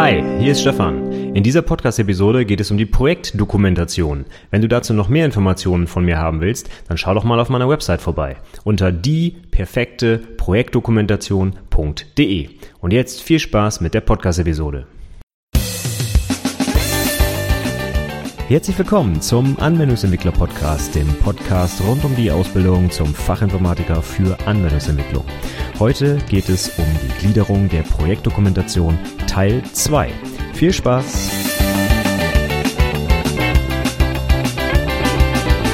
Hi, hier ist Stefan. In dieser Podcast-Episode geht es um die Projektdokumentation. Wenn du dazu noch mehr Informationen von mir haben willst, dann schau doch mal auf meiner Website vorbei unter dieperfekteprojektdokumentation.de. Und jetzt viel Spaß mit der Podcast-Episode. Herzlich willkommen zum Anwendungsentwickler Podcast, dem Podcast rund um die Ausbildung zum Fachinformatiker für Anwendungsentwicklung. Heute geht es um die Gliederung der Projektdokumentation Teil 2. Viel Spaß!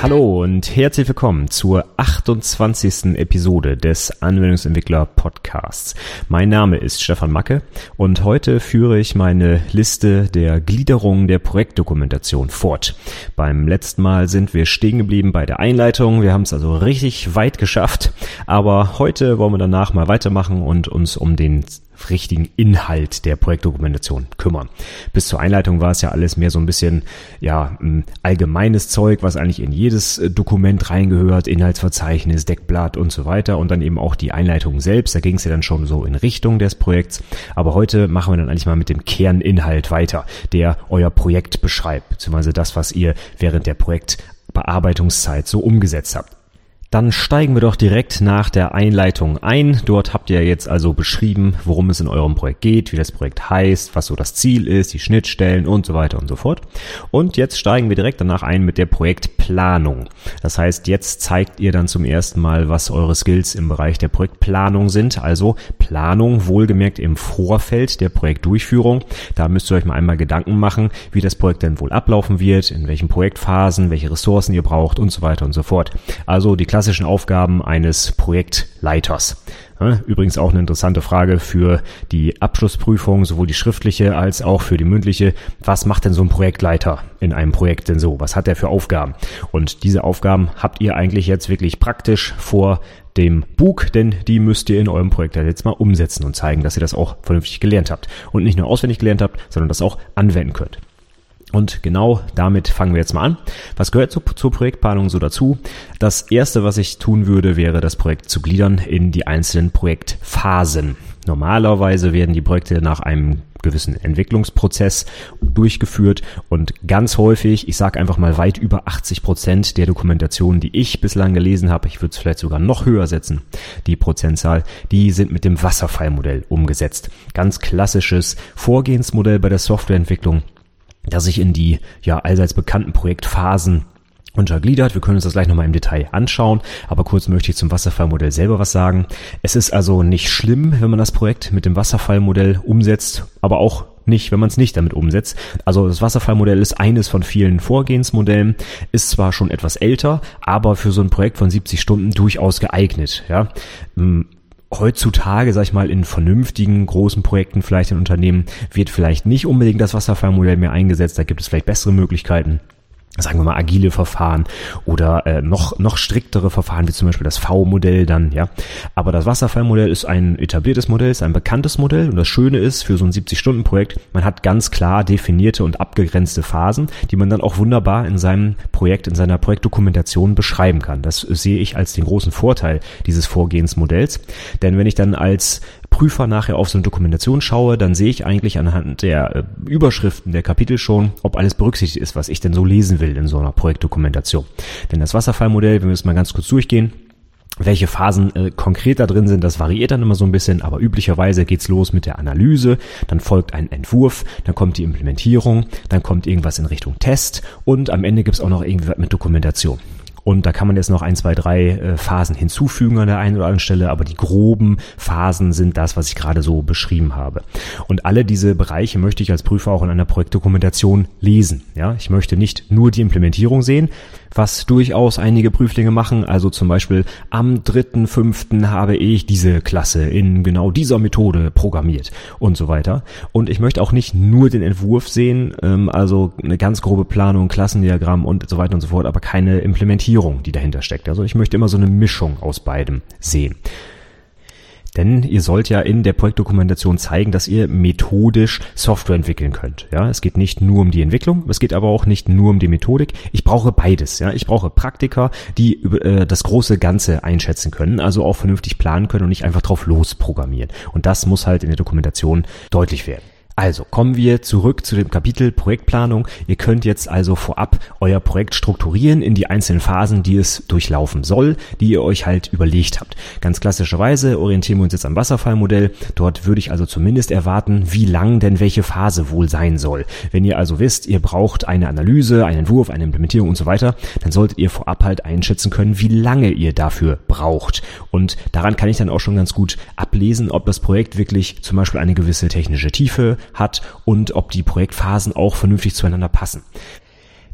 Hallo und herzlich willkommen zur 28. Episode des Anwendungsentwickler Podcasts. Mein Name ist Stefan Macke und heute führe ich meine Liste der Gliederung der Projektdokumentation fort. Beim letzten Mal sind wir stehen geblieben bei der Einleitung. Wir haben es also richtig weit geschafft, aber heute wollen wir danach mal weitermachen und uns um den richtigen Inhalt der Projektdokumentation kümmern. Bis zur Einleitung war es ja alles mehr so ein bisschen ja allgemeines Zeug, was eigentlich in jedes äh, Dokument reingehört, Inhaltsverzeichnis, Deckblatt und so weiter und dann eben auch die Einleitung selbst. Da ging es ja dann schon so in Richtung des Projekts. Aber heute machen wir dann eigentlich mal mit dem Kerninhalt weiter, der euer Projekt beschreibt, beziehungsweise das, was ihr während der Projektbearbeitungszeit so umgesetzt habt. Dann steigen wir doch direkt nach der Einleitung ein. Dort habt ihr jetzt also beschrieben, worum es in eurem Projekt geht, wie das Projekt heißt, was so das Ziel ist, die Schnittstellen und so weiter und so fort. Und jetzt steigen wir direkt danach ein mit der Projektplanung. Das heißt, jetzt zeigt ihr dann zum ersten Mal, was eure Skills im Bereich der Projektplanung sind. Also Planung wohlgemerkt im Vorfeld der Projektdurchführung. Da müsst ihr euch mal einmal Gedanken machen, wie das Projekt denn wohl ablaufen wird, in welchen Projektphasen, welche Ressourcen ihr braucht und so weiter und so fort. Also die klassischen Aufgaben eines Projektleiters. Übrigens auch eine interessante Frage für die Abschlussprüfung, sowohl die schriftliche als auch für die mündliche. Was macht denn so ein Projektleiter in einem Projekt denn so? Was hat er für Aufgaben? Und diese Aufgaben habt ihr eigentlich jetzt wirklich praktisch vor dem Bug, denn die müsst ihr in eurem Projekt jetzt mal umsetzen und zeigen, dass ihr das auch vernünftig gelernt habt. Und nicht nur auswendig gelernt habt, sondern das auch anwenden könnt. Und genau damit fangen wir jetzt mal an. Was gehört zu, zur Projektplanung so dazu? Das erste, was ich tun würde, wäre das Projekt zu gliedern in die einzelnen Projektphasen. Normalerweise werden die Projekte nach einem gewissen Entwicklungsprozess durchgeführt und ganz häufig, ich sage einfach mal weit über 80 Prozent der Dokumentationen, die ich bislang gelesen habe, ich würde es vielleicht sogar noch höher setzen, die Prozentzahl, die sind mit dem Wasserfallmodell umgesetzt. Ganz klassisches Vorgehensmodell bei der Softwareentwicklung das sich in die ja allseits bekannten Projektphasen untergliedert. Wir können uns das gleich nochmal im Detail anschauen, aber kurz möchte ich zum Wasserfallmodell selber was sagen. Es ist also nicht schlimm, wenn man das Projekt mit dem Wasserfallmodell umsetzt, aber auch nicht, wenn man es nicht damit umsetzt. Also das Wasserfallmodell ist eines von vielen Vorgehensmodellen, ist zwar schon etwas älter, aber für so ein Projekt von 70 Stunden durchaus geeignet. Ja heutzutage, sag ich mal, in vernünftigen großen Projekten vielleicht in Unternehmen wird vielleicht nicht unbedingt das Wasserfallmodell mehr eingesetzt. Da gibt es vielleicht bessere Möglichkeiten sagen wir mal agile Verfahren oder äh, noch noch striktere Verfahren wie zum Beispiel das V-Modell dann ja. Aber das Wasserfallmodell ist ein etabliertes Modell ist ein bekanntes Modell. Und das Schöne ist für so ein 70 Stunden Projekt man hat ganz klar definierte und abgegrenzte Phasen die man dann auch wunderbar in seinem Projekt in seiner Projektdokumentation beschreiben kann. Das sehe ich als den großen Vorteil dieses Vorgehensmodells. Denn wenn ich dann als Prüfer nachher auf so eine Dokumentation schaue, dann sehe ich eigentlich anhand der äh, Überschriften der Kapitel schon, ob alles berücksichtigt ist, was ich denn so lesen will in so einer Projektdokumentation. Denn das Wasserfallmodell, wenn wir es mal ganz kurz durchgehen, welche Phasen äh, konkret da drin sind, das variiert dann immer so ein bisschen, aber üblicherweise geht's los mit der Analyse, dann folgt ein Entwurf, dann kommt die Implementierung, dann kommt irgendwas in Richtung Test und am Ende gibt's auch noch irgendwie was mit Dokumentation. Und da kann man jetzt noch ein, zwei, drei äh, Phasen hinzufügen an der einen oder anderen Stelle, aber die groben Phasen sind das, was ich gerade so beschrieben habe. Und alle diese Bereiche möchte ich als Prüfer auch in einer Projektdokumentation lesen. Ja, ich möchte nicht nur die Implementierung sehen, was durchaus einige Prüflinge machen. Also zum Beispiel am dritten, fünften habe ich diese Klasse in genau dieser Methode programmiert und so weiter. Und ich möchte auch nicht nur den Entwurf sehen, ähm, also eine ganz grobe Planung, Klassendiagramm und so weiter und so fort, aber keine Implementierung, die dahinter steckt. Also ich möchte immer so eine Mischung aus beidem sehen. Denn ihr sollt ja in der Projektdokumentation zeigen, dass ihr methodisch Software entwickeln könnt. Ja, es geht nicht nur um die Entwicklung, es geht aber auch nicht nur um die Methodik. Ich brauche beides. Ja, ich brauche Praktiker, die äh, das große Ganze einschätzen können, also auch vernünftig planen können und nicht einfach drauf losprogrammieren. Und das muss halt in der Dokumentation deutlich werden. Also kommen wir zurück zu dem Kapitel Projektplanung. Ihr könnt jetzt also vorab euer Projekt strukturieren in die einzelnen Phasen, die es durchlaufen soll, die ihr euch halt überlegt habt. Ganz klassischerweise orientieren wir uns jetzt am Wasserfallmodell. Dort würde ich also zumindest erwarten, wie lang denn welche Phase wohl sein soll. Wenn ihr also wisst, ihr braucht eine Analyse, einen Entwurf, eine Implementierung und so weiter, dann solltet ihr vorab halt einschätzen können, wie lange ihr dafür braucht. Und daran kann ich dann auch schon ganz gut ablesen, ob das Projekt wirklich zum Beispiel eine gewisse technische Tiefe hat und ob die Projektphasen auch vernünftig zueinander passen.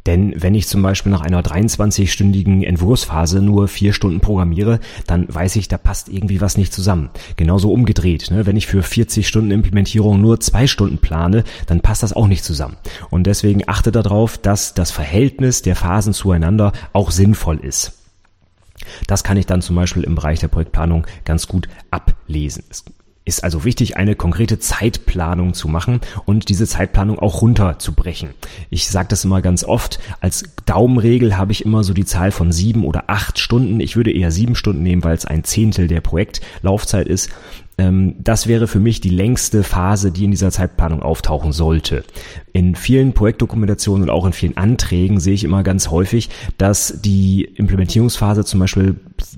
Denn wenn ich zum Beispiel nach einer 23-stündigen Entwurfsphase nur vier Stunden programmiere, dann weiß ich, da passt irgendwie was nicht zusammen. Genauso umgedreht. Ne? Wenn ich für 40 Stunden Implementierung nur zwei Stunden plane, dann passt das auch nicht zusammen. Und deswegen achte darauf, dass das Verhältnis der Phasen zueinander auch sinnvoll ist. Das kann ich dann zum Beispiel im Bereich der Projektplanung ganz gut ablesen. Es ist also wichtig, eine konkrete Zeitplanung zu machen und diese Zeitplanung auch runterzubrechen. Ich sage das immer ganz oft, als Daumenregel habe ich immer so die Zahl von sieben oder acht Stunden. Ich würde eher sieben Stunden nehmen, weil es ein Zehntel der Projektlaufzeit ist. Ähm, das wäre für mich die längste Phase, die in dieser Zeitplanung auftauchen sollte. In vielen Projektdokumentationen und auch in vielen Anträgen sehe ich immer ganz häufig, dass die Implementierungsphase zum Beispiel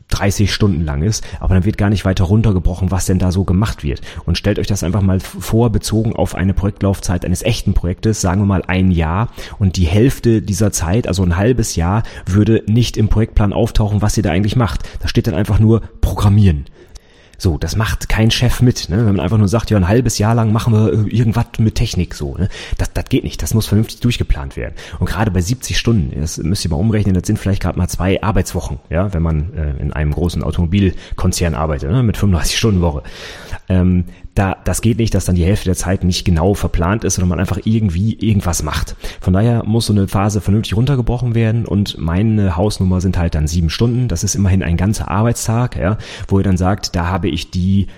30 Stunden lang ist, aber dann wird gar nicht weiter runtergebrochen, was denn da so gemacht wird. Und stellt euch das einfach mal vor, bezogen auf eine Projektlaufzeit eines echten Projektes, sagen wir mal ein Jahr und die Hälfte dieser Zeit, also ein halbes Jahr, würde nicht im Projektplan auftauchen, was ihr da eigentlich macht. Da steht dann einfach nur Programmieren. So, das macht kein Chef mit, ne? wenn man einfach nur sagt, ja, ein halbes Jahr lang machen wir äh, irgendwas mit Technik so. Ne? Das, das geht nicht, das muss vernünftig durchgeplant werden. Und gerade bei 70 Stunden, das müsst ihr mal umrechnen, das sind vielleicht gerade mal zwei Arbeitswochen, ja, wenn man äh, in einem großen Automobilkonzern arbeitet, ne? mit 35 Stunden Woche. Ähm, da, das geht nicht, dass dann die Hälfte der Zeit nicht genau verplant ist, sondern man einfach irgendwie irgendwas macht. Von daher muss so eine Phase vernünftig runtergebrochen werden und meine Hausnummer sind halt dann sieben Stunden. Das ist immerhin ein ganzer Arbeitstag, ja, wo ihr dann sagt, da habe ich die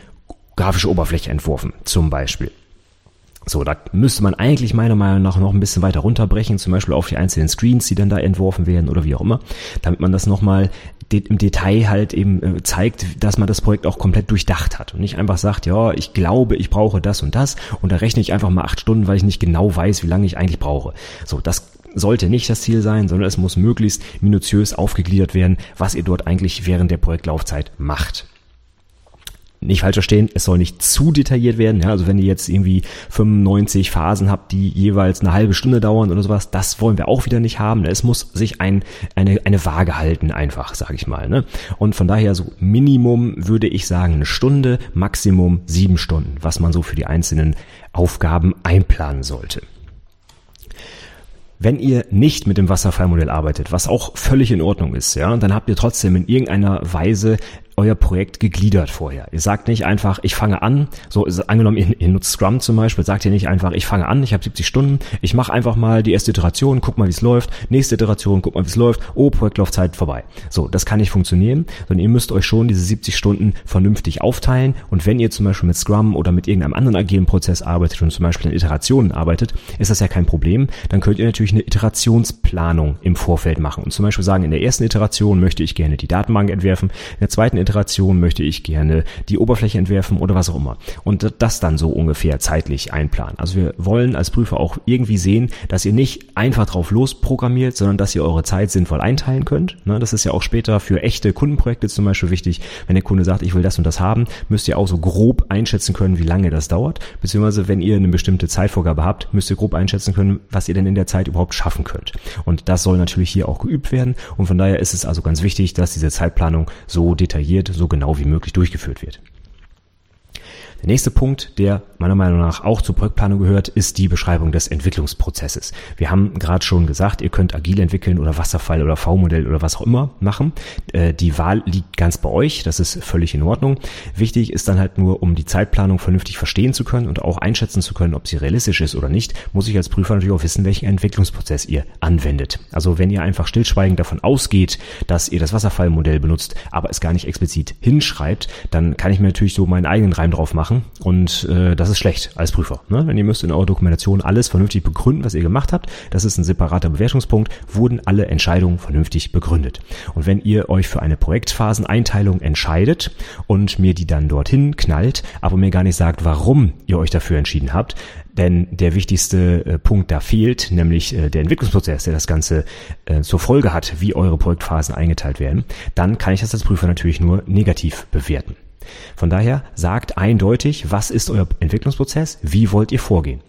grafische Oberfläche entworfen, zum Beispiel. So, da müsste man eigentlich meiner Meinung nach noch ein bisschen weiter runterbrechen, zum Beispiel auf die einzelnen Screens, die dann da entworfen werden oder wie auch immer, damit man das nochmal im Detail halt eben äh, zeigt, dass man das Projekt auch komplett durchdacht hat und nicht einfach sagt, ja, ich glaube, ich brauche das und das und da rechne ich einfach mal acht Stunden, weil ich nicht genau weiß, wie lange ich eigentlich brauche. So, das sollte nicht das Ziel sein, sondern es muss möglichst minutiös aufgegliedert werden, was ihr dort eigentlich während der Projektlaufzeit macht nicht falsch verstehen, es soll nicht zu detailliert werden. Ja, also wenn ihr jetzt irgendwie 95 Phasen habt, die jeweils eine halbe Stunde dauern oder sowas, das wollen wir auch wieder nicht haben. Es muss sich ein, eine, eine Waage halten, einfach, sage ich mal. Ne? Und von daher so Minimum würde ich sagen eine Stunde, Maximum sieben Stunden, was man so für die einzelnen Aufgaben einplanen sollte. Wenn ihr nicht mit dem Wasserfallmodell arbeitet, was auch völlig in Ordnung ist, ja, dann habt ihr trotzdem in irgendeiner Weise euer Projekt gegliedert vorher. Ihr sagt nicht einfach, ich fange an, so angenommen, ihr, ihr nutzt Scrum zum Beispiel, sagt ihr nicht einfach, ich fange an, ich habe 70 Stunden, ich mache einfach mal die erste Iteration, guck mal, wie es läuft, nächste Iteration, guck mal, wie es läuft, oh, Projektlaufzeit vorbei. So, das kann nicht funktionieren, sondern ihr müsst euch schon diese 70 Stunden vernünftig aufteilen und wenn ihr zum Beispiel mit Scrum oder mit irgendeinem anderen agilen Prozess arbeitet und zum Beispiel in Iterationen arbeitet, ist das ja kein Problem. Dann könnt ihr natürlich eine Iterationsplanung im Vorfeld machen und zum Beispiel sagen, in der ersten Iteration möchte ich gerne die Datenbank entwerfen, in der zweiten Iteration möchte ich gerne die Oberfläche entwerfen oder was auch immer. Und das dann so ungefähr zeitlich einplanen. Also wir wollen als Prüfer auch irgendwie sehen, dass ihr nicht einfach drauf losprogrammiert, sondern dass ihr eure Zeit sinnvoll einteilen könnt. Ne, das ist ja auch später für echte Kundenprojekte zum Beispiel wichtig. Wenn der Kunde sagt, ich will das und das haben, müsst ihr auch so grob einschätzen können, wie lange das dauert. Beziehungsweise wenn ihr eine bestimmte Zeitvorgabe habt, müsst ihr grob einschätzen können, was ihr denn in der Zeit überhaupt schaffen könnt. Und das soll natürlich hier auch geübt werden. Und von daher ist es also ganz wichtig, dass diese Zeitplanung so detailliert detailliert, so genau wie möglich durchgeführt wird. Der nächste Punkt, der meiner Meinung nach auch zur Projektplanung gehört, ist die Beschreibung des Entwicklungsprozesses. Wir haben gerade schon gesagt, ihr könnt agil entwickeln oder Wasserfall oder V-Modell oder was auch immer machen. Äh, die Wahl liegt ganz bei euch, das ist völlig in Ordnung. Wichtig ist dann halt nur, um die Zeitplanung vernünftig verstehen zu können und auch einschätzen zu können, ob sie realistisch ist oder nicht, muss ich als Prüfer natürlich auch wissen, welchen Entwicklungsprozess ihr anwendet. Also wenn ihr einfach stillschweigend davon ausgeht, dass ihr das Wasserfallmodell benutzt, aber es gar nicht explizit hinschreibt, dann kann ich mir natürlich so meinen eigenen Reim drauf machen machen und äh, das ist schlecht als Prüfer. Ne? Wenn ihr müsst in eurer Dokumentation alles vernünftig begründen, was ihr gemacht habt, das ist ein separater Bewertungspunkt, wurden alle Entscheidungen vernünftig begründet. Und wenn ihr euch für eine Projektphaseneinteilung entscheidet und mir die dann dorthin knallt, aber mir gar nicht sagt, warum ihr euch dafür entschieden habt, denn der wichtigste äh, Punkt da fehlt, nämlich äh, der Entwicklungsprozess, der das Ganze äh, zur Folge hat, wie eure Projektphasen eingeteilt werden, dann kann ich das als Prüfer natürlich nur negativ bewerten. Von daher sagt eindeutig, was ist euer Entwicklungsprozess, wie wollt ihr vorgehen.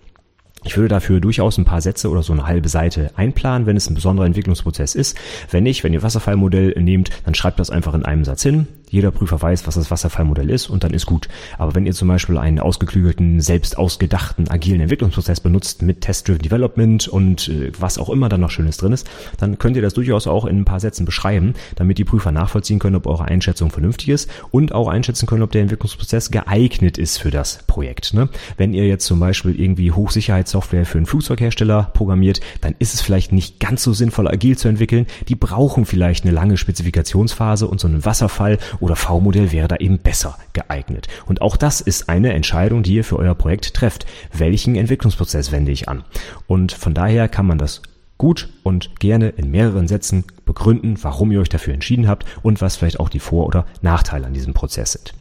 Ich würde dafür durchaus ein paar Sätze oder so eine halbe Seite einplanen, wenn es ein besonderer Entwicklungsprozess ist. Wenn nicht, wenn ihr Wasserfallmodell nehmt, dann schreibt das einfach in einem Satz hin. Jeder Prüfer weiß, was das Wasserfallmodell ist und dann ist gut. Aber wenn ihr zum Beispiel einen ausgeklügelten, selbst ausgedachten, agilen Entwicklungsprozess benutzt mit Test-Driven Development und äh, was auch immer da noch Schönes drin ist, dann könnt ihr das durchaus auch in ein paar Sätzen beschreiben, damit die Prüfer nachvollziehen können, ob eure Einschätzung vernünftig ist und auch einschätzen können, ob der Entwicklungsprozess geeignet ist für das Projekt. Ne? Wenn ihr jetzt zum Beispiel irgendwie Hochsicherheitssoftware für einen Flugzeughersteller programmiert, dann ist es vielleicht nicht ganz so sinnvoll, agil zu entwickeln. Die brauchen vielleicht eine lange Spezifikationsphase und so einen Wasserfall oder V-Modell wäre da eben besser geeignet. Und auch das ist eine Entscheidung, die ihr für euer Projekt trefft. Welchen Entwicklungsprozess wende ich an? Und von daher kann man das gut und gerne in mehreren Sätzen begründen, warum ihr euch dafür entschieden habt und was vielleicht auch die Vor- oder Nachteile an diesem Prozess sind.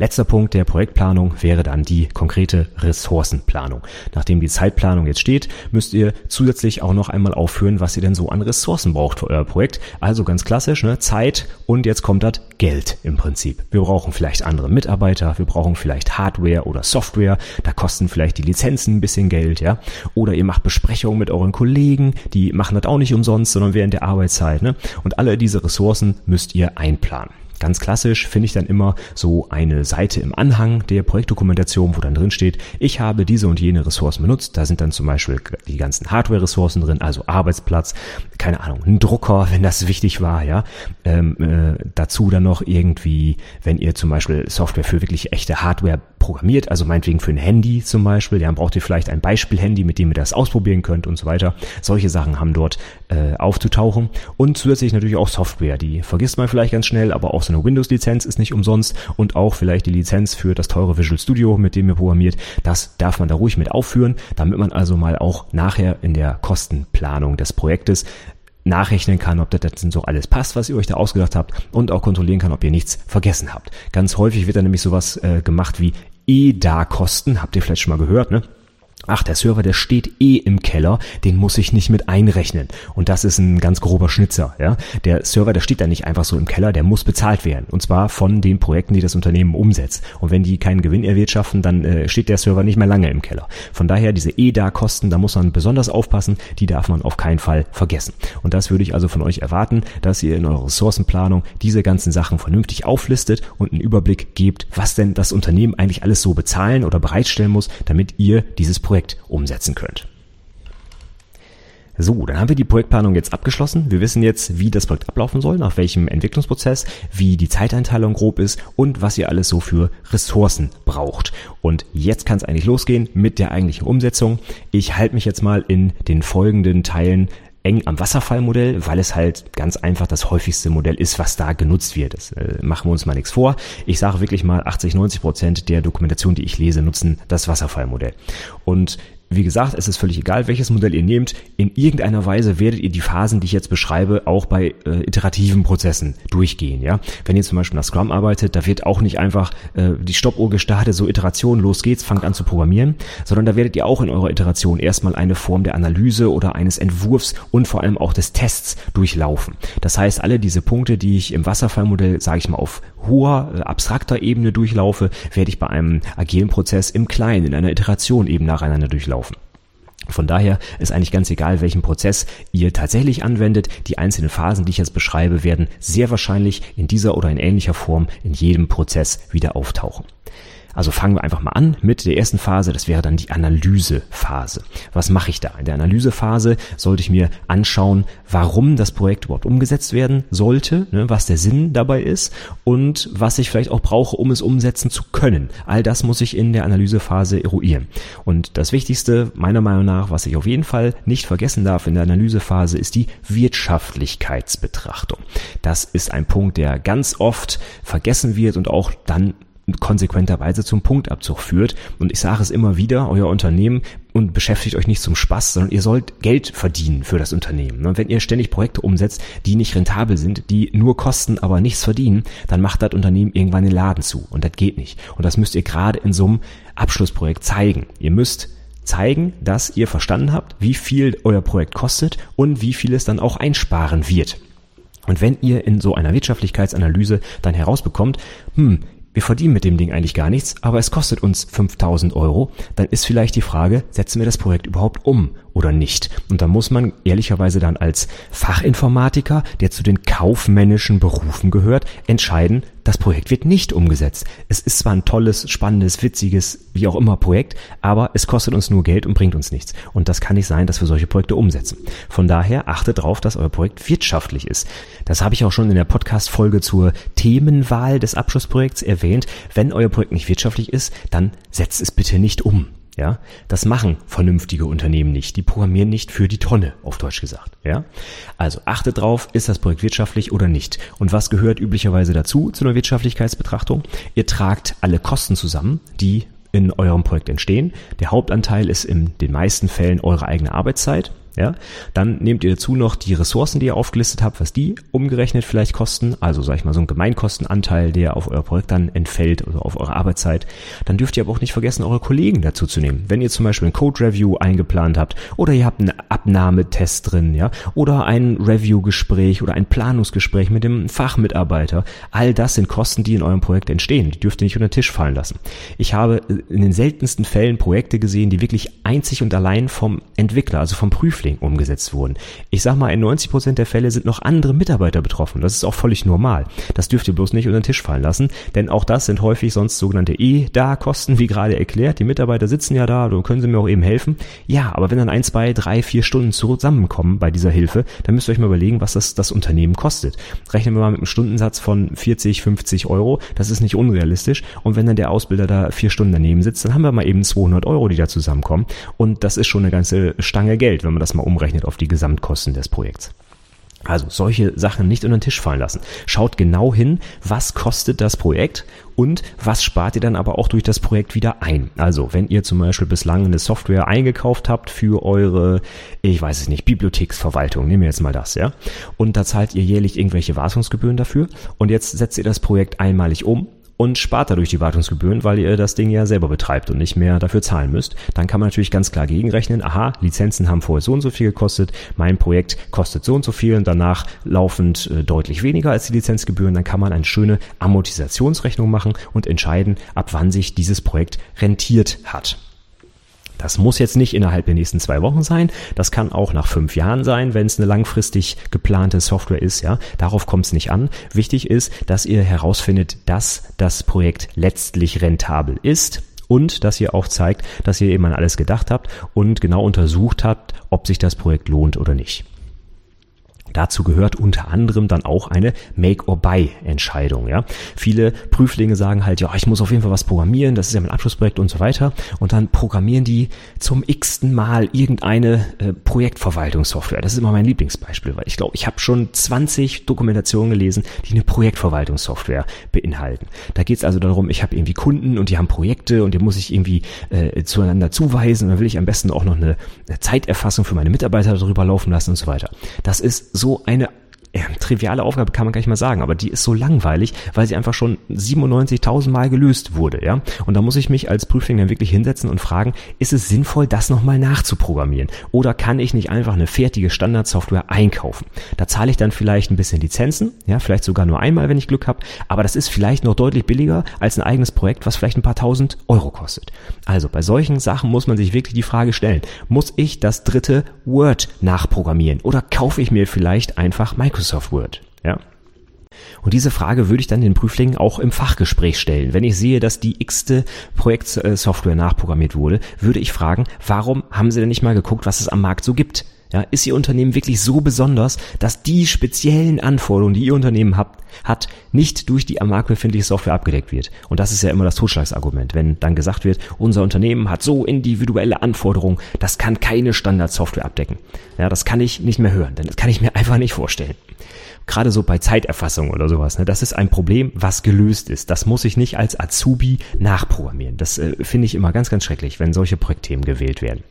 Letzter Punkt der Projektplanung wäre dann die konkrete Ressourcenplanung. Nachdem die Zeitplanung jetzt steht, müsst ihr zusätzlich auch noch einmal aufführen, was ihr denn so an Ressourcen braucht für euer Projekt. Also ganz klassisch, ne? Zeit und jetzt kommt das Geld im Prinzip. Wir brauchen vielleicht andere Mitarbeiter, wir brauchen vielleicht Hardware oder Software, da kosten vielleicht die Lizenzen ein bisschen Geld, ja. Oder ihr macht Besprechungen mit euren Kollegen, die machen das auch nicht umsonst, sondern während der Arbeitszeit, ne? Und alle diese Ressourcen müsst ihr einplanen. Ganz klassisch finde ich dann immer so eine Seite im Anhang der Projektdokumentation, wo dann drin steht, ich habe diese und jene Ressourcen benutzt. Da sind dann zum Beispiel die ganzen Hardware-Ressourcen drin, also Arbeitsplatz, keine Ahnung, ein Drucker, wenn das wichtig war, ja. Ähm, äh, dazu dann noch irgendwie, wenn ihr zum Beispiel Software für wirklich echte Hardware programmiert, also meinetwegen für ein Handy zum Beispiel, dann braucht ihr vielleicht ein Beispiel-Handy, mit dem ihr das ausprobieren könnt und so weiter. Solche Sachen haben dort äh, aufzutauchen. Und zusätzlich natürlich auch Software, die vergisst man vielleicht ganz schnell, aber auch so eine Windows-Lizenz ist nicht umsonst und auch vielleicht die Lizenz für das teure Visual Studio, mit dem ihr programmiert. Das darf man da ruhig mit aufführen, damit man also mal auch nachher in der Kostenplanung des Projektes nachrechnen kann, ob das denn so alles passt, was ihr euch da ausgedacht habt und auch kontrollieren kann, ob ihr nichts vergessen habt. Ganz häufig wird da nämlich sowas äh, gemacht wie EDA-Kosten, habt ihr vielleicht schon mal gehört, ne? Ach, der Server, der steht eh im Keller, den muss ich nicht mit einrechnen. Und das ist ein ganz grober Schnitzer, ja. Der Server, der steht da nicht einfach so im Keller, der muss bezahlt werden. Und zwar von den Projekten, die das Unternehmen umsetzt. Und wenn die keinen Gewinn erwirtschaften, dann äh, steht der Server nicht mehr lange im Keller. Von daher diese EDA-Kosten, da muss man besonders aufpassen, die darf man auf keinen Fall vergessen. Und das würde ich also von euch erwarten, dass ihr in eurer Ressourcenplanung diese ganzen Sachen vernünftig auflistet und einen Überblick gebt, was denn das Unternehmen eigentlich alles so bezahlen oder bereitstellen muss, damit ihr dieses Projekt Projekt umsetzen könnt. So, dann haben wir die Projektplanung jetzt abgeschlossen. Wir wissen jetzt, wie das Projekt ablaufen soll, nach welchem Entwicklungsprozess, wie die Zeiteinteilung grob ist und was ihr alles so für Ressourcen braucht. Und jetzt kann es eigentlich losgehen mit der eigentlichen Umsetzung. Ich halte mich jetzt mal in den folgenden Teilen eng am Wasserfallmodell, weil es halt ganz einfach das häufigste Modell ist, was da genutzt wird. Das äh, machen wir uns mal nichts vor. Ich sage wirklich mal, 80, 90 Prozent der Dokumentation, die ich lese, nutzen das Wasserfallmodell. Und wie gesagt, es ist völlig egal, welches Modell ihr nehmt. In irgendeiner Weise werdet ihr die Phasen, die ich jetzt beschreibe, auch bei äh, iterativen Prozessen durchgehen. Ja, wenn ihr zum Beispiel nach Scrum arbeitet, da wird auch nicht einfach äh, die Stoppuhr gestartet, so Iteration, los geht's, fangt an zu programmieren, sondern da werdet ihr auch in eurer Iteration erstmal eine Form der Analyse oder eines Entwurfs und vor allem auch des Tests durchlaufen. Das heißt, alle diese Punkte, die ich im Wasserfallmodell, sage ich mal, auf hoher, äh, abstrakter Ebene durchlaufe, werde ich bei einem agilen Prozess im Kleinen, in einer Iteration eben nacheinander durchlaufen. Von daher ist eigentlich ganz egal, welchen Prozess ihr tatsächlich anwendet. Die einzelnen Phasen, die ich jetzt beschreibe, werden sehr wahrscheinlich in dieser oder in ähnlicher Form in jedem Prozess wieder auftauchen. Also fangen wir einfach mal an mit der ersten Phase, das wäre dann die Analysephase. Was mache ich da? In der Analysephase sollte ich mir anschauen, warum das Projekt überhaupt umgesetzt werden sollte, ne, was der Sinn dabei ist und was ich vielleicht auch brauche, um es umsetzen zu können. All das muss ich in der Analysephase eruieren. Und das Wichtigste, meiner Meinung nach, was ich auf jeden Fall nicht vergessen darf in der Analysephase, ist die Wirtschaftlichkeitsbetrachtung. Das ist ein Punkt, der ganz oft vergessen wird und auch dann konsequenterweise zum Punktabzug führt. Und ich sage es immer wieder, euer Unternehmen und beschäftigt euch nicht zum Spaß, sondern ihr sollt Geld verdienen für das Unternehmen. Und wenn ihr ständig Projekte umsetzt, die nicht rentabel sind, die nur kosten, aber nichts verdienen, dann macht das Unternehmen irgendwann den Laden zu. Und das geht nicht. Und das müsst ihr gerade in so einem Abschlussprojekt zeigen. Ihr müsst zeigen, dass ihr verstanden habt, wie viel euer Projekt kostet und wie viel es dann auch einsparen wird. Und wenn ihr in so einer Wirtschaftlichkeitsanalyse dann herausbekommt, hm, wir verdienen mit dem Ding eigentlich gar nichts, aber es kostet uns 5000 Euro, dann ist vielleicht die Frage, setzen wir das Projekt überhaupt um oder nicht? Und da muss man ehrlicherweise dann als Fachinformatiker, der zu den kaufmännischen Berufen gehört, entscheiden, das Projekt wird nicht umgesetzt. Es ist zwar ein tolles, spannendes, witziges, wie auch immer Projekt, aber es kostet uns nur Geld und bringt uns nichts. Und das kann nicht sein, dass wir solche Projekte umsetzen. Von daher achtet darauf, dass euer Projekt wirtschaftlich ist. Das habe ich auch schon in der Podcast-Folge zur Themenwahl des Abschlussprojekts erwähnt. Wenn euer Projekt nicht wirtschaftlich ist, dann setzt es bitte nicht um. Ja, das machen vernünftige Unternehmen nicht. Die programmieren nicht für die Tonne, auf Deutsch gesagt. Ja, also achtet drauf, ist das Projekt wirtschaftlich oder nicht? Und was gehört üblicherweise dazu zu einer Wirtschaftlichkeitsbetrachtung? Ihr tragt alle Kosten zusammen, die in eurem Projekt entstehen. Der Hauptanteil ist in den meisten Fällen eure eigene Arbeitszeit. Ja, dann nehmt ihr dazu noch die Ressourcen, die ihr aufgelistet habt, was die umgerechnet vielleicht kosten. Also sag ich mal so ein Gemeinkostenanteil, der auf euer Projekt dann entfällt, also auf eure Arbeitszeit. Dann dürft ihr aber auch nicht vergessen, eure Kollegen dazu zu nehmen. Wenn ihr zum Beispiel ein Code Review eingeplant habt oder ihr habt einen Abnahmetest drin, ja, oder ein Review-Gespräch oder ein Planungsgespräch mit dem Fachmitarbeiter. All das sind Kosten, die in eurem Projekt entstehen. Die dürft ihr nicht unter den Tisch fallen lassen. Ich habe in den seltensten Fällen Projekte gesehen, die wirklich einzig und allein vom Entwickler, also vom Prüfling Prüfling umgesetzt wurden. Ich sag mal, in 90 Prozent der Fälle sind noch andere Mitarbeiter betroffen. Das ist auch völlig normal. Das dürft ihr bloß nicht unter den Tisch fallen lassen, denn auch das sind häufig sonst sogenannte E-Da-Kosten, wie gerade erklärt. Die Mitarbeiter sitzen ja da, dann können sie mir auch eben helfen. Ja, aber wenn dann ein, zwei, drei, vier Stunden zusammenkommen bei dieser Hilfe, dann müsst ihr euch mal überlegen, was das, das Unternehmen kostet. Rechnen wir mal mit einem Stundensatz von 40, 50 Euro. Das ist nicht unrealistisch. Und wenn dann der Ausbilder da vier Stunden daneben sitzt, dann haben wir mal eben 200 Euro, die da zusammenkommen. Und das ist schon eine ganze Stange Geld, wenn man das mal umrechnet auf die Gesamtkosten des Projekts. Also solche Sachen nicht unter den Tisch fallen lassen. Schaut genau hin, was kostet das Projekt und was spart ihr dann aber auch durch das Projekt wieder ein. Also wenn ihr zum Beispiel bislang eine Software eingekauft habt für eure, ich weiß es nicht, Bibliotheksverwaltung, nehmen wir jetzt mal das, ja, und da zahlt ihr jährlich irgendwelche Wartungsgebühren dafür und jetzt setzt ihr das Projekt einmalig um und spart dadurch die Wartungsgebühren, weil ihr das Ding ja selber betreibt und nicht mehr dafür zahlen müsst. Dann kann man natürlich ganz klar gegenrechnen, aha, Lizenzen haben vorher so und so viel gekostet, mein Projekt kostet so und so viel und danach laufend äh, deutlich weniger als die Lizenzgebühren. Dann kann man eine schöne Amortisationsrechnung machen und entscheiden, ab wann sich dieses Projekt rentiert hat. Das muss jetzt nicht innerhalb der nächsten zwei Wochen sein. Das kann auch nach fünf Jahren sein, wenn es eine langfristig geplante Software ist. Ja, darauf kommt es nicht an. Wichtig ist, dass ihr herausfindet, dass das Projekt letztlich rentabel ist und dass ihr auch zeigt, dass ihr eben an alles gedacht habt und genau untersucht habt, ob sich das Projekt lohnt oder nicht. Dazu gehört unter anderem dann auch eine Make-or-Buy-Entscheidung. Ja? Viele Prüflinge sagen halt, ja, ich muss auf jeden Fall was programmieren, das ist ja mein Abschlussprojekt und so weiter. Und dann programmieren die zum x-ten Mal irgendeine äh, Projektverwaltungssoftware. Das ist immer mein Lieblingsbeispiel, weil ich glaube, ich habe schon 20 Dokumentationen gelesen, die eine Projektverwaltungssoftware beinhalten. Da geht es also darum, ich habe irgendwie Kunden und die haben Projekte und die muss ich irgendwie äh, zueinander zuweisen. Und dann will ich am besten auch noch eine Zeiterfassung für meine Mitarbeiter darüber laufen lassen und so weiter. Das ist so eine ja, triviale Aufgabe kann man gar nicht mal sagen, aber die ist so langweilig, weil sie einfach schon 97.000 Mal gelöst wurde, ja. Und da muss ich mich als Prüfling dann wirklich hinsetzen und fragen, ist es sinnvoll, das nochmal nachzuprogrammieren? Oder kann ich nicht einfach eine fertige Standardsoftware einkaufen? Da zahle ich dann vielleicht ein bisschen Lizenzen, ja, vielleicht sogar nur einmal, wenn ich Glück habe, aber das ist vielleicht noch deutlich billiger als ein eigenes Projekt, was vielleicht ein paar tausend Euro kostet. Also bei solchen Sachen muss man sich wirklich die Frage stellen, muss ich das dritte Word nachprogrammieren oder kaufe ich mir vielleicht einfach Microsoft Microsoft Word. Ja. Und diese Frage würde ich dann den Prüflingen auch im Fachgespräch stellen. Wenn ich sehe, dass die x-te Projektsoftware nachprogrammiert wurde, würde ich fragen, warum haben sie denn nicht mal geguckt, was es am Markt so gibt? Ja, ist Ihr Unternehmen wirklich so besonders, dass die speziellen Anforderungen, die Ihr Unternehmen habt, hat, nicht durch die am Markt befindliche Software abgedeckt wird? Und das ist ja immer das Totschlagsargument, wenn dann gesagt wird, unser Unternehmen hat so individuelle Anforderungen, das kann keine Standardsoftware abdecken. Ja, das kann ich nicht mehr hören, denn das kann ich mir einfach nicht vorstellen gerade so bei Zeiterfassung oder sowas, ne, das ist ein Problem, was gelöst ist. Das muss ich nicht als Azubi nachprogrammieren. Das äh, finde ich immer ganz, ganz schrecklich, wenn solche Projektthemen gewählt werden.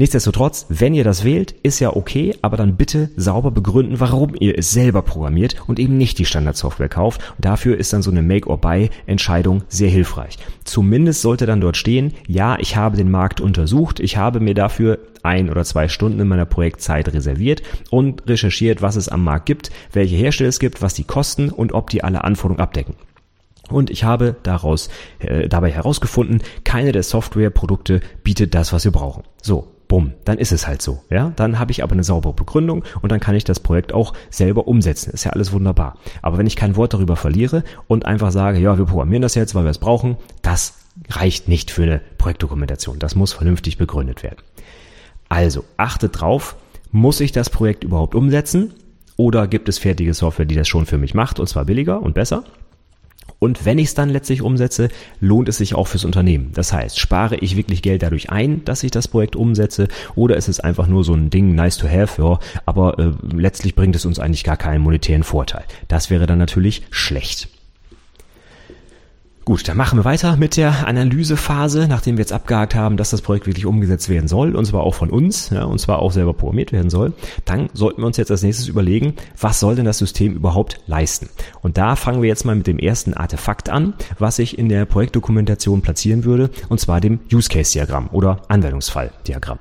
Nichtsdestotrotz, wenn ihr das wählt, ist ja okay, aber dann bitte sauber begründen, warum ihr es selber programmiert und eben nicht die Standardsoftware kauft. Und dafür ist dann so eine Make-or-Buy-Entscheidung sehr hilfreich. Zumindest sollte dann dort stehen, ja, ich habe den Markt untersucht, ich habe mir dafür ein oder zwei Stunden in meiner Projektzeit reserviert und recherchiert, was es am Markt gibt, welche Hersteller es gibt, was die kosten und ob die alle Anforderungen abdecken. Und ich habe daraus äh, dabei herausgefunden, keine der Softwareprodukte bietet das, was wir brauchen. So, bumm, dann ist es halt so. Ja, dann habe ich aber eine saubere Begründung und dann kann ich das Projekt auch selber umsetzen. Ist ja alles wunderbar. Aber wenn ich kein Wort darüber verliere und einfach sage, ja, wir programmieren das jetzt, weil wir es brauchen, das reicht nicht für eine Projektdokumentation. Das muss vernünftig begründet werden. Also achtet drauf, muss ich das Projekt überhaupt umsetzen? Oder gibt es fertige Software, die das schon für mich macht und zwar billiger und besser? Und wenn ich es dann letztlich umsetze, lohnt es sich auch fürs Unternehmen. Das heißt, spare ich wirklich Geld dadurch ein, dass ich das Projekt umsetze, oder ist es einfach nur so ein Ding, nice to have, ja, aber äh, letztlich bringt es uns eigentlich gar keinen monetären Vorteil. Das wäre dann natürlich schlecht. Gut, dann machen wir weiter mit der Analysephase, nachdem wir jetzt abgehakt haben, dass das Projekt wirklich umgesetzt werden soll, und zwar auch von uns, ja, und zwar auch selber programmiert werden soll. Dann sollten wir uns jetzt als nächstes überlegen, was soll denn das System überhaupt leisten? Und da fangen wir jetzt mal mit dem ersten Artefakt an, was ich in der Projektdokumentation platzieren würde, und zwar dem Use Case Diagramm oder Anwendungsfall-Diagramm.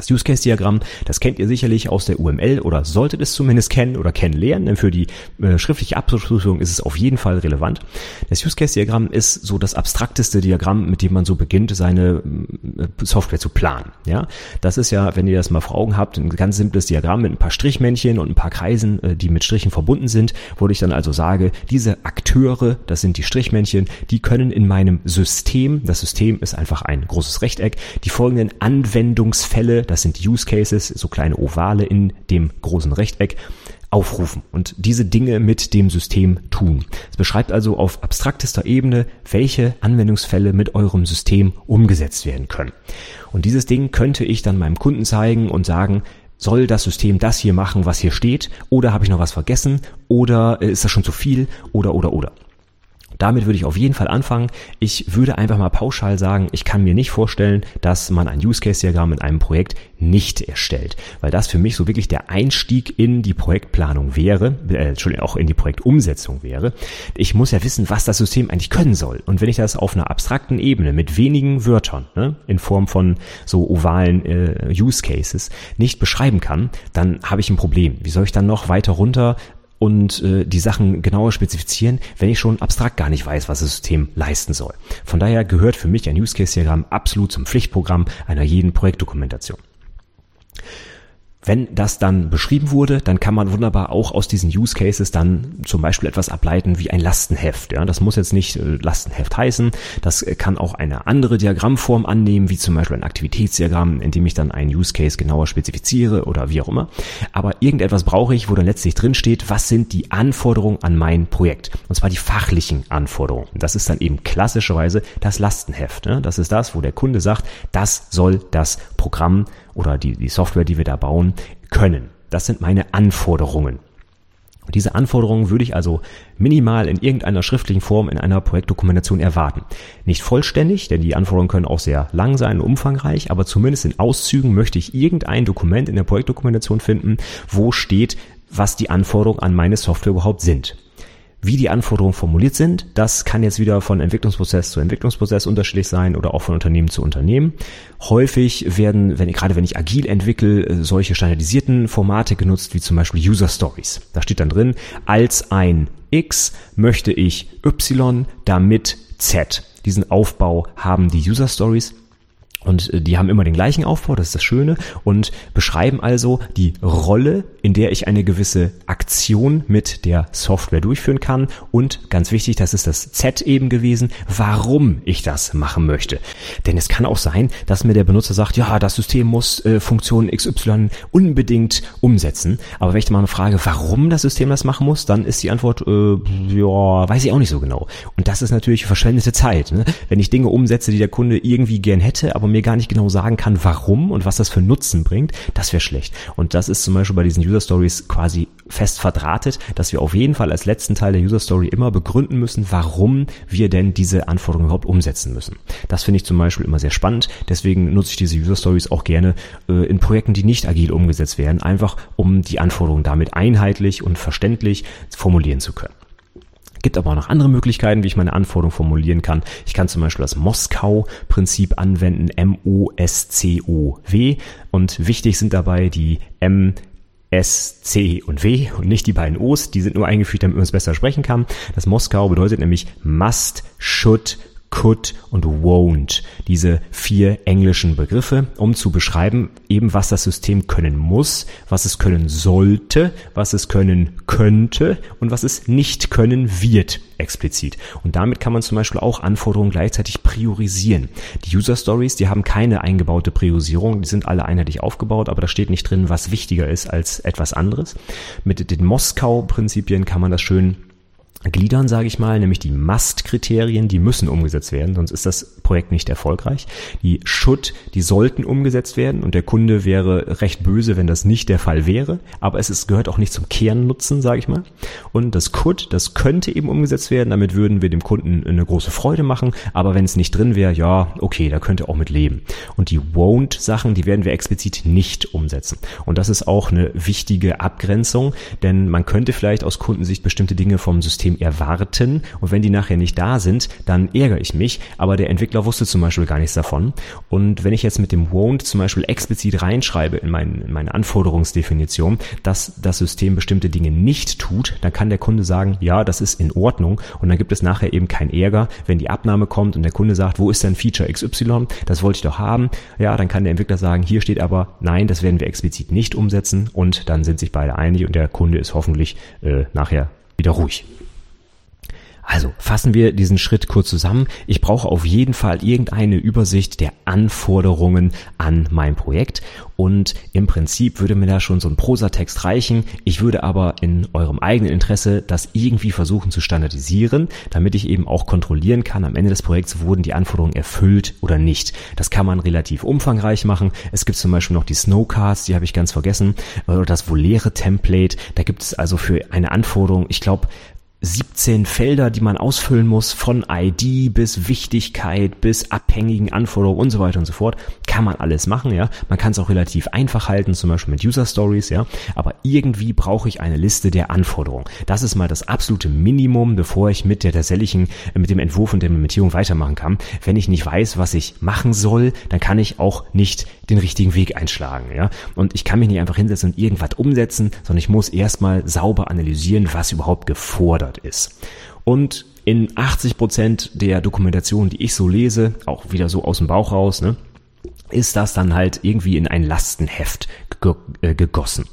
Das Use Case Diagramm, das kennt ihr sicherlich aus der UML oder solltet es zumindest kennen oder kennenlernen, denn für die äh, schriftliche Abschlussprüfung ist es auf jeden Fall relevant. Das Use Case Diagramm ist so das abstrakteste Diagramm, mit dem man so beginnt, seine äh, Software zu planen. Ja, das ist ja, wenn ihr das mal vor Augen habt, ein ganz simples Diagramm mit ein paar Strichmännchen und ein paar Kreisen, äh, die mit Strichen verbunden sind, wo ich dann also sage, diese Akteure, das sind die Strichmännchen, die können in meinem System, das System ist einfach ein großes Rechteck, die folgenden Anwendungsfälle das sind Use Cases, so kleine Ovale in dem großen Rechteck, aufrufen und diese Dinge mit dem System tun. Es beschreibt also auf abstraktester Ebene, welche Anwendungsfälle mit eurem System umgesetzt werden können. Und dieses Ding könnte ich dann meinem Kunden zeigen und sagen, soll das System das hier machen, was hier steht, oder habe ich noch was vergessen, oder ist das schon zu viel, oder, oder, oder. Damit würde ich auf jeden Fall anfangen. Ich würde einfach mal pauschal sagen, ich kann mir nicht vorstellen, dass man ein Use Case Diagramm in einem Projekt nicht erstellt, weil das für mich so wirklich der Einstieg in die Projektplanung wäre, äh, Entschuldigung, auch in die Projektumsetzung wäre. Ich muss ja wissen, was das System eigentlich können soll. Und wenn ich das auf einer abstrakten Ebene mit wenigen Wörtern, ne, in Form von so ovalen äh, Use Cases, nicht beschreiben kann, dann habe ich ein Problem. Wie soll ich dann noch weiter runter und äh, die Sachen genauer spezifizieren, wenn ich schon abstrakt gar nicht weiß, was das System leisten soll. Von daher gehört für mich ein Use Case Diagramm absolut zum Pflichtprogramm einer jeden Projektdokumentation. Wenn das dann beschrieben wurde, dann kann man wunderbar auch aus diesen Use Cases dann zum Beispiel etwas ableiten wie ein Lastenheft. Ja, das muss jetzt nicht äh, Lastenheft heißen. Das äh, kann auch eine andere Diagrammform annehmen, wie zum Beispiel ein Aktivitätsdiagramm, in dem ich dann einen Use Case genauer spezifiziere oder wie auch immer. Aber irgendetwas brauche ich, wo dann letztlich drin steht, was sind die Anforderungen an mein Projekt? Und zwar die fachlichen Anforderungen. Das ist dann eben klassischerweise das Lastenheft. Ne? Das ist das, wo der Kunde sagt, das soll das Programm oder die, die Software, die wir da bauen, können. Das sind meine Anforderungen. Diese Anforderungen würde ich also minimal in irgendeiner schriftlichen Form in einer Projektdokumentation erwarten. Nicht vollständig, denn die Anforderungen können auch sehr lang sein und umfangreich, aber zumindest in Auszügen möchte ich irgendein Dokument in der Projektdokumentation finden, wo steht, was die Anforderungen an meine Software überhaupt sind. Wie die Anforderungen formuliert sind, das kann jetzt wieder von Entwicklungsprozess zu Entwicklungsprozess unterschiedlich sein oder auch von Unternehmen zu Unternehmen. Häufig werden, wenn, gerade wenn ich agil entwickle, äh, solche standardisierten Formate genutzt, wie zum Beispiel User Stories. Da steht dann drin, als ein X möchte ich Y, damit Z. Diesen Aufbau haben die User Stories. Und äh, die haben immer den gleichen Aufbau, das ist das Schöne, und beschreiben also die Rolle, in der ich eine gewisse Aktion mit der Software durchführen kann. Und ganz wichtig, das ist das Z eben gewesen, warum ich das machen möchte. Denn es kann auch sein, dass mir der Benutzer sagt, ja, das System muss äh, Funktion XY unbedingt umsetzen. Aber wenn ich mal frage, warum das System das machen muss, dann ist die Antwort, äh, ja, weiß ich auch nicht so genau. Und das ist natürlich verschwendete Zeit. Ne? Wenn ich Dinge umsetze, die der Kunde irgendwie gern hätte, aber mir gar nicht genau sagen kann, warum und was das für Nutzen bringt, das wäre schlecht. Und das ist zum Beispiel bei diesen User Stories quasi fest verdrahtet, dass wir auf jeden Fall als letzten Teil der User Story immer begründen müssen, warum wir denn diese Anforderungen überhaupt umsetzen müssen. Das finde ich zum Beispiel immer sehr spannend. Deswegen nutze ich diese User Stories auch gerne äh, in Projekten, die nicht agil umgesetzt werden, einfach um die Anforderungen damit einheitlich und verständlich formulieren zu können. Gibt aber auch noch andere Möglichkeiten, wie ich meine Anforderung formulieren kann. Ich kann zum Beispiel das Moskau-Prinzip anwenden, M-O-S-C-O-W. Und wichtig sind dabei die M, S, C und W und nicht die beiden O's. Die sind nur eingefügt, damit man es besser sprechen kann. Das Moskau bedeutet nämlich must, should, could und won't. Diese vier englischen Begriffe, um zu beschreiben, eben was das System können muss, was es können sollte, was es können könnte und was es nicht können wird explizit. Und damit kann man zum Beispiel auch Anforderungen gleichzeitig priorisieren. Die User Stories, die haben keine eingebaute Priorisierung, die sind alle einheitlich aufgebaut, aber da steht nicht drin, was wichtiger ist als etwas anderes. Mit den Moskau-Prinzipien kann man das schön gliedern, sage ich mal, nämlich die Must-Kriterien, die müssen umgesetzt werden, sonst ist das Projekt nicht erfolgreich. Die Should, die sollten umgesetzt werden und der Kunde wäre recht böse, wenn das nicht der Fall wäre, aber es ist, gehört auch nicht zum Kernnutzen, sage ich mal. Und das Could, das könnte eben umgesetzt werden, damit würden wir dem Kunden eine große Freude machen, aber wenn es nicht drin wäre, ja, okay, da könnte auch mit leben. Und die Won't-Sachen, die werden wir explizit nicht umsetzen. Und das ist auch eine wichtige Abgrenzung, denn man könnte vielleicht aus Kundensicht bestimmte Dinge vom System System erwarten. Und wenn die nachher nicht da sind, dann ärgere ich mich, aber der Entwickler wusste zum Beispiel gar nichts davon. Und wenn ich jetzt mit dem won't zum Beispiel explizit reinschreibe in, mein, in meine Anforderungsdefinition, dass das System bestimmte Dinge nicht tut, dann kann der Kunde sagen, ja, das ist in Ordnung. Und dann gibt es nachher eben kein Ärger, wenn die Abnahme kommt und der Kunde sagt, wo ist denn Feature XY, das wollte ich doch haben, ja, dann kann der Entwickler sagen, hier steht aber, nein, das werden wir explizit nicht umsetzen. Und dann sind sich beide einig und der Kunde ist hoffentlich äh, nachher wieder ruhig. Also fassen wir diesen Schritt kurz zusammen. Ich brauche auf jeden Fall irgendeine Übersicht der Anforderungen an mein Projekt und im Prinzip würde mir da schon so ein Prosatext reichen. Ich würde aber in eurem eigenen Interesse das irgendwie versuchen zu standardisieren, damit ich eben auch kontrollieren kann, am Ende des Projekts wurden die Anforderungen erfüllt oder nicht. Das kann man relativ umfangreich machen. Es gibt zum Beispiel noch die Snowcards, die habe ich ganz vergessen, oder das Volere Template. Da gibt es also für eine Anforderung, ich glaube, 17 Felder, die man ausfüllen muss, von ID bis Wichtigkeit bis abhängigen Anforderungen und so weiter und so fort, kann man alles machen, ja. Man kann es auch relativ einfach halten, zum Beispiel mit User Stories, ja. Aber irgendwie brauche ich eine Liste der Anforderungen. Das ist mal das absolute Minimum, bevor ich mit der tatsächlichen, mit dem Entwurf und der Implementierung weitermachen kann. Wenn ich nicht weiß, was ich machen soll, dann kann ich auch nicht den richtigen Weg einschlagen, ja. Und ich kann mich nicht einfach hinsetzen und irgendwas umsetzen, sondern ich muss erstmal sauber analysieren, was überhaupt gefordert gefordert ist. Und in 80 Prozent der Dokumentation, die ich so lese, auch wieder so aus dem Bauch raus, ne, ist das dann halt irgendwie in ein Lastenheft äh, gegossen.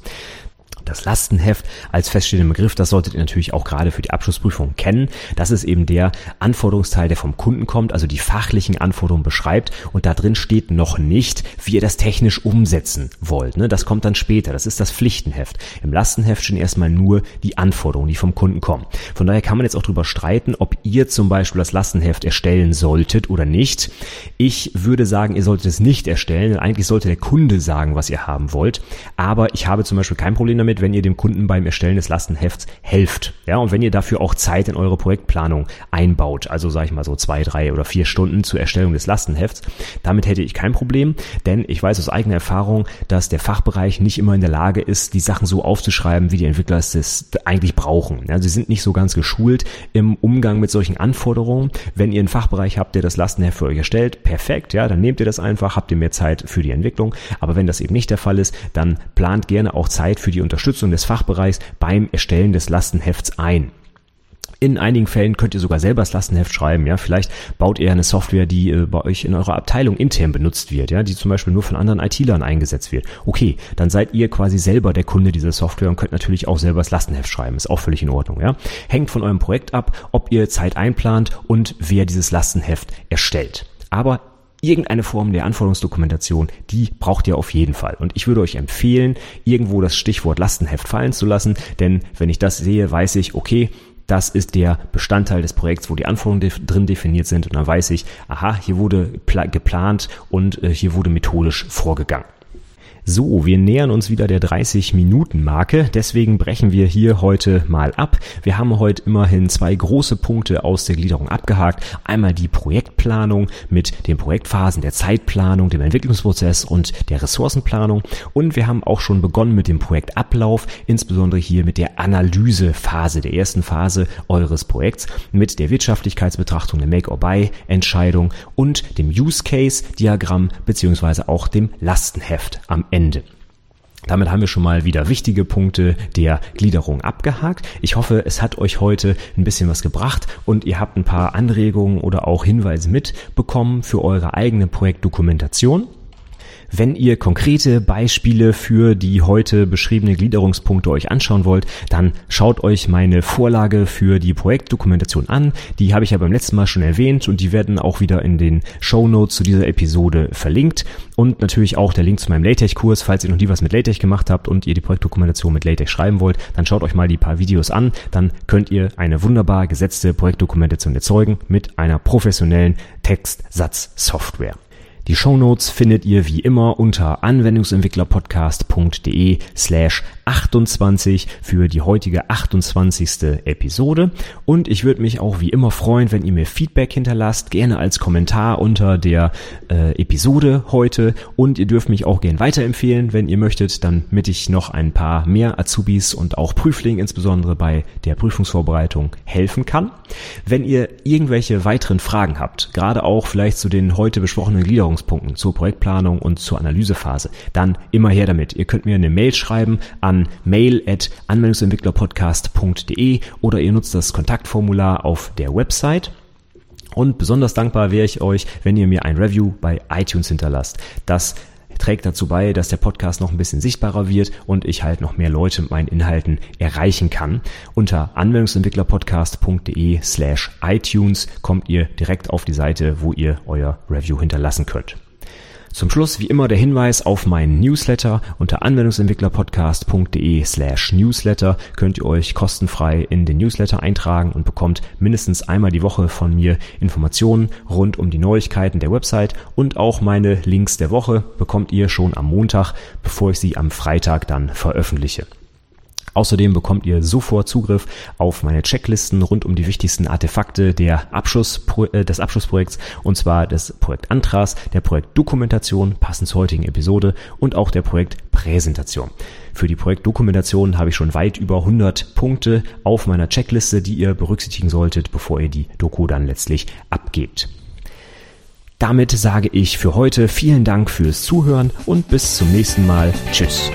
Das Lastenheft als feststehenden Begriff, das solltet ihr natürlich auch gerade für die Abschlussprüfung kennen. Das ist eben der Anforderungsteil, der vom Kunden kommt, also die fachlichen Anforderungen beschreibt und da drin steht noch nicht, wie ihr das technisch umsetzen wollt. Ne? Das kommt dann später, das ist das Pflichtenheft. Im Lastenheft stehen erstmal nur die Anforderungen, die vom Kunden kommen. Von daher kann man jetzt auch drüber streiten, ob ihr zum Beispiel das Lastenheft erstellen solltet oder nicht. Ich würde sagen, ihr solltet es nicht erstellen, denn eigentlich sollte der Kunde sagen, was ihr haben wollt. Aber ich habe zum Beispiel kein Problem damit, damit, wenn ihr dem Kunden beim Erstellen des Lastenhefts helft. Ja, und wenn ihr dafür auch Zeit in eure Projektplanung einbaut, also sage ich mal so zwei, drei oder vier Stunden zur Erstellung des Lastenhefts, damit hätte ich kein Problem, denn ich weiß aus eigener Erfahrung, dass der Fachbereich nicht immer in der Lage ist, die Sachen so aufzuschreiben, wie die Entwickler es eigentlich brauchen. Ja, sie sind nicht so ganz geschult im Umgang mit solchen Anforderungen. Wenn ihr einen Fachbereich habt, der das Lastenheft für euch erstellt, perfekt, ja, dann nehmt ihr das einfach, habt ihr mehr Zeit für die Entwicklung. Aber wenn das eben nicht der Fall ist, dann plant gerne auch Zeit für die Unterstützung Unterstützung des Fachbereichs beim Erstellen des Lastenhefts ein. In einigen Fällen könnt ihr sogar selber das Lastenheft schreiben. Ja, vielleicht baut ihr eine Software, die äh, bei euch in eurer Abteilung intern benutzt wird, ja, die zum Beispiel nur von anderen IT-Lern eingesetzt wird. Okay, dann seid ihr quasi selber der Kunde dieser Software und könnt natürlich auch selber das Lastenheft schreiben. Ist auch völlig in Ordnung. Ja, hängt von eurem Projekt ab, ob ihr Zeit einplant und wer dieses Lastenheft erstellt. Aber irgendeine Form der Anforderungsdokumentation, die braucht ihr auf jeden Fall. Und ich würde euch empfehlen, irgendwo das Stichwort Lastenheft fallen zu lassen, denn wenn ich das sehe, weiß ich, okay, das ist der Bestandteil des Projekts, wo die Anforderungen drin definiert sind und dann weiß ich, aha, hier wurde geplant und äh, hier wurde methodisch vorgegangen. So, wir nähern uns wieder der 30-Minuten-Marke, deswegen brechen wir hier heute mal ab. Wir haben heute immerhin zwei große Punkte aus der Gliederung abgehakt. Einmal die Projektplanung mit den Projektphasen, der Zeitplanung, dem Entwicklungsprozess und der Ressourcenplanung. Und wir haben auch schon begonnen mit dem Projektablauf, insbesondere hier mit der Analysephase, der ersten Phase eures Projekts, mit der Wirtschaftlichkeitsbetrachtung, der Make-or-Buy-Entscheidung und dem Use-Case-Diagramm beziehungsweise auch dem Lastenheft am Ende Ende. Damit haben wir schon mal wieder wichtige Punkte der Gliederung abgehakt. Ich hoffe, es hat euch heute ein bisschen was gebracht und ihr habt ein paar Anregungen oder auch Hinweise mitbekommen für eure eigene Projektdokumentation. Wenn ihr konkrete Beispiele für die heute beschriebene Gliederungspunkte euch anschauen wollt, dann schaut euch meine Vorlage für die Projektdokumentation an. Die habe ich ja beim letzten Mal schon erwähnt und die werden auch wieder in den Show Notes zu dieser Episode verlinkt. Und natürlich auch der Link zu meinem LaTeX-Kurs, falls ihr noch nie was mit LaTeX gemacht habt und ihr die Projektdokumentation mit LaTeX schreiben wollt, dann schaut euch mal die paar Videos an. Dann könnt ihr eine wunderbar gesetzte Projektdokumentation erzeugen mit einer professionellen Textsatzsoftware. Die Shownotes findet ihr wie immer unter anwendungsentwicklerpodcast.de slash 28 für die heutige 28. Episode. Und ich würde mich auch wie immer freuen, wenn ihr mir Feedback hinterlasst, gerne als Kommentar unter der äh, Episode heute. Und ihr dürft mich auch gerne weiterempfehlen, wenn ihr möchtet, damit ich noch ein paar mehr Azubis und auch Prüflingen insbesondere bei der Prüfungsvorbereitung helfen kann. Wenn ihr irgendwelche weiteren Fragen habt, gerade auch vielleicht zu den heute besprochenen Gliederungen, Berührungspunkten zur Projektplanung und zur Analysephase, dann immer her damit. Ihr könnt mir eine Mail schreiben an mail at anwendungsentwicklerpodcast.de oder ihr nutzt das Kontaktformular auf der Website. Und besonders dankbar wäre ich euch, wenn ihr mir ein Review bei iTunes hinterlasst. Das trägt dazu bei, dass der Podcast noch ein bisschen sichtbarer wird und ich halt noch mehr Leute mit meinen Inhalten erreichen kann. Unter anwendungsentwicklerpodcast.de slash iTunes kommt ihr direkt auf die Seite, wo ihr euer Review hinterlassen könnt. Zum Schluss wie immer der Hinweis auf meinen Newsletter. Unter anwendungsentwicklerpodcast.de slash Newsletter könnt ihr euch kostenfrei in den Newsletter eintragen und bekommt mindestens einmal die Woche von mir Informationen rund um die Neuigkeiten der Website und auch meine Links der Woche bekommt ihr schon am Montag, bevor ich sie am Freitag dann veröffentliche. Außerdem bekommt ihr sofort Zugriff auf meine Checklisten rund um die wichtigsten Artefakte der Abschluss, äh, des Abschlussprojekts und zwar des Projektantras, der Projektdokumentation, passend zur heutigen Episode und auch der Projektpräsentation. Für die Projektdokumentation habe ich schon weit über 100 Punkte auf meiner Checkliste, die ihr berücksichtigen solltet, bevor ihr die Doku dann letztlich abgebt. Damit sage ich für heute vielen Dank fürs Zuhören und bis zum nächsten Mal. Tschüss.